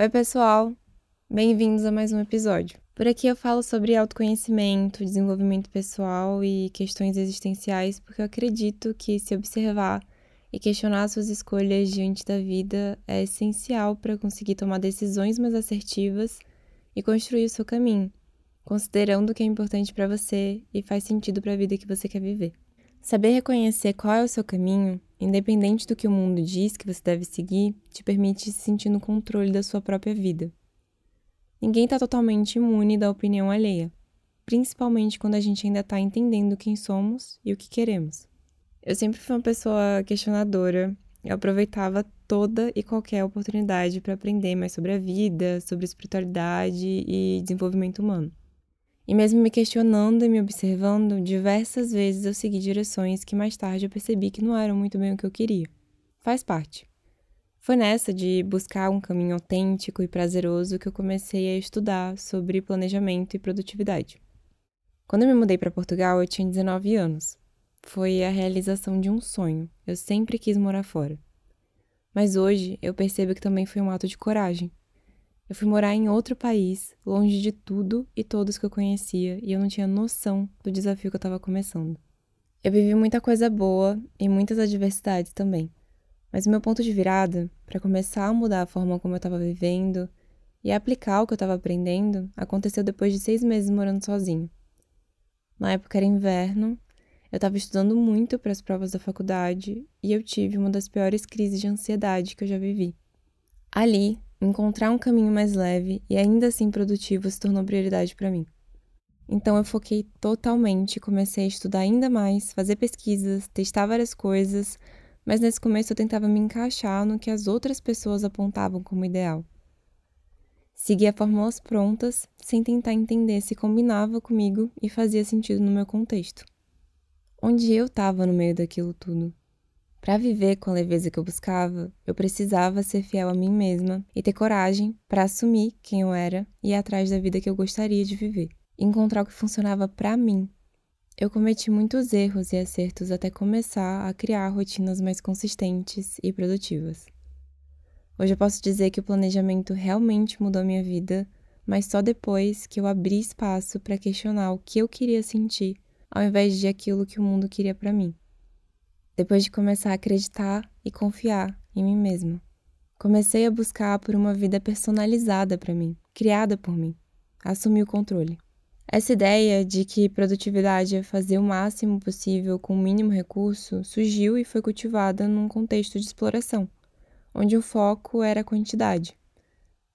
Oi, pessoal! Bem-vindos a mais um episódio. Por aqui eu falo sobre autoconhecimento, desenvolvimento pessoal e questões existenciais, porque eu acredito que se observar e questionar suas escolhas diante da vida é essencial para conseguir tomar decisões mais assertivas e construir o seu caminho, considerando o que é importante para você e faz sentido para a vida que você quer viver. Saber reconhecer qual é o seu caminho, independente do que o mundo diz que você deve seguir, te permite se sentir no controle da sua própria vida. Ninguém está totalmente imune da opinião alheia, principalmente quando a gente ainda está entendendo quem somos e o que queremos. Eu sempre fui uma pessoa questionadora, eu aproveitava toda e qualquer oportunidade para aprender mais sobre a vida, sobre espiritualidade e desenvolvimento humano. E mesmo me questionando e me observando, diversas vezes eu segui direções que mais tarde eu percebi que não eram muito bem o que eu queria. Faz parte. Foi nessa de buscar um caminho autêntico e prazeroso que eu comecei a estudar sobre planejamento e produtividade. Quando eu me mudei para Portugal, eu tinha 19 anos. Foi a realização de um sonho. Eu sempre quis morar fora. Mas hoje eu percebo que também foi um ato de coragem. Eu fui morar em outro país, longe de tudo e todos que eu conhecia, e eu não tinha noção do desafio que eu estava começando. Eu vivi muita coisa boa e muitas adversidades também. Mas o meu ponto de virada, para começar a mudar a forma como eu estava vivendo e aplicar o que eu estava aprendendo, aconteceu depois de seis meses morando sozinho. Na época era inverno, eu estava estudando muito para as provas da faculdade e eu tive uma das piores crises de ansiedade que eu já vivi. Ali, encontrar um caminho mais leve e ainda assim produtivo se tornou prioridade para mim. Então eu foquei totalmente, comecei a estudar ainda mais, fazer pesquisas, testar várias coisas, mas nesse começo eu tentava me encaixar no que as outras pessoas apontavam como ideal. Seguia fórmulas prontas, sem tentar entender se combinava comigo e fazia sentido no meu contexto. Onde eu estava no meio daquilo tudo? Para viver com a leveza que eu buscava, eu precisava ser fiel a mim mesma e ter coragem para assumir quem eu era e ir atrás da vida que eu gostaria de viver. Encontrar o que funcionava para mim. Eu cometi muitos erros e acertos até começar a criar rotinas mais consistentes e produtivas. Hoje eu posso dizer que o planejamento realmente mudou minha vida, mas só depois que eu abri espaço para questionar o que eu queria sentir, ao invés de aquilo que o mundo queria para mim depois de começar a acreditar e confiar em mim mesma. Comecei a buscar por uma vida personalizada para mim, criada por mim. Assumi o controle. Essa ideia de que produtividade é fazer o máximo possível com o mínimo recurso surgiu e foi cultivada num contexto de exploração, onde o foco era a quantidade.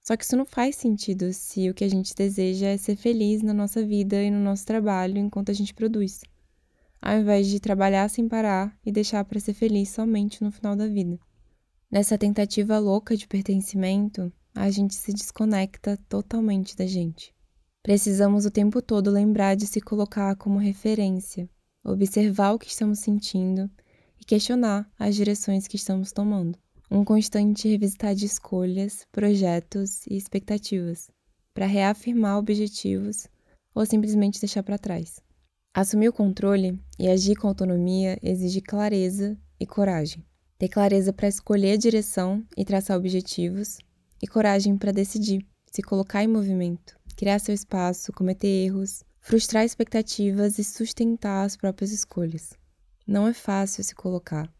Só que isso não faz sentido se o que a gente deseja é ser feliz na nossa vida e no nosso trabalho enquanto a gente produz ao invés de trabalhar sem parar e deixar para ser feliz somente no final da vida. Nessa tentativa louca de pertencimento, a gente se desconecta totalmente da gente. Precisamos o tempo todo lembrar de se colocar como referência, observar o que estamos sentindo e questionar as direções que estamos tomando. Um constante revisitar de escolhas, projetos e expectativas, para reafirmar objetivos ou simplesmente deixar para trás. Assumir o controle e agir com autonomia exige clareza e coragem. Ter clareza para escolher a direção e traçar objetivos, e coragem para decidir, se colocar em movimento, criar seu espaço, cometer erros, frustrar expectativas e sustentar as próprias escolhas. Não é fácil se colocar.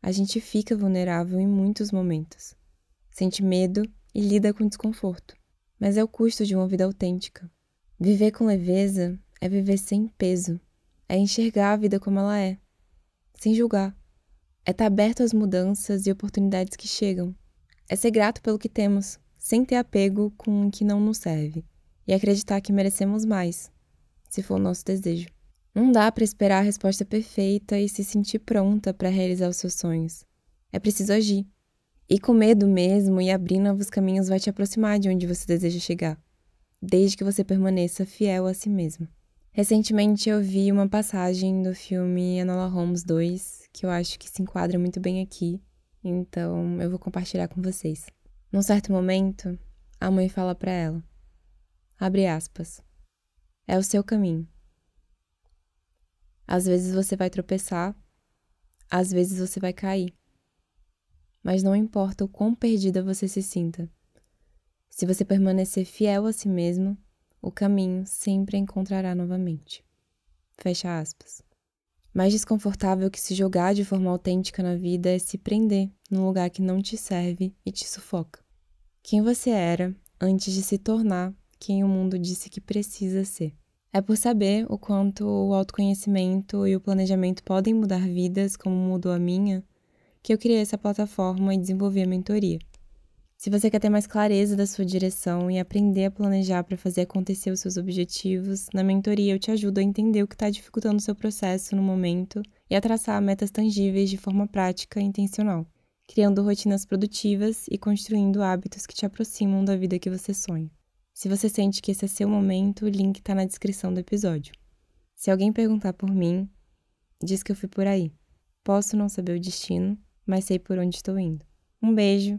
A gente fica vulnerável em muitos momentos. Sente medo e lida com desconforto. Mas é o custo de uma vida autêntica. Viver com leveza é viver sem peso, é enxergar a vida como ela é, sem julgar. É estar aberto às mudanças e oportunidades que chegam. É ser grato pelo que temos, sem ter apego com o que não nos serve. E acreditar que merecemos mais, se for o nosso desejo. Não dá para esperar a resposta perfeita e se sentir pronta para realizar os seus sonhos. É preciso agir. E com medo mesmo e abrir novos caminhos vai te aproximar de onde você deseja chegar, desde que você permaneça fiel a si mesmo. Recentemente eu vi uma passagem do filme Enola Holmes 2 que eu acho que se enquadra muito bem aqui, então eu vou compartilhar com vocês. Num certo momento, a mãe fala para ela: Abre aspas. É o seu caminho. Às vezes você vai tropeçar, às vezes você vai cair. Mas não importa o quão perdida você se sinta. Se você permanecer fiel a si mesmo, o caminho sempre a encontrará novamente. Fecha aspas. Mais desconfortável que se jogar de forma autêntica na vida é se prender num lugar que não te serve e te sufoca. Quem você era antes de se tornar quem o mundo disse que precisa ser. É por saber o quanto o autoconhecimento e o planejamento podem mudar vidas, como mudou a minha, que eu criei essa plataforma e desenvolvi a mentoria. Se você quer ter mais clareza da sua direção e aprender a planejar para fazer acontecer os seus objetivos, na mentoria eu te ajudo a entender o que está dificultando o seu processo no momento e a traçar metas tangíveis de forma prática e intencional, criando rotinas produtivas e construindo hábitos que te aproximam da vida que você sonha. Se você sente que esse é seu momento, o link está na descrição do episódio. Se alguém perguntar por mim, diz que eu fui por aí. Posso não saber o destino, mas sei por onde estou indo. Um beijo.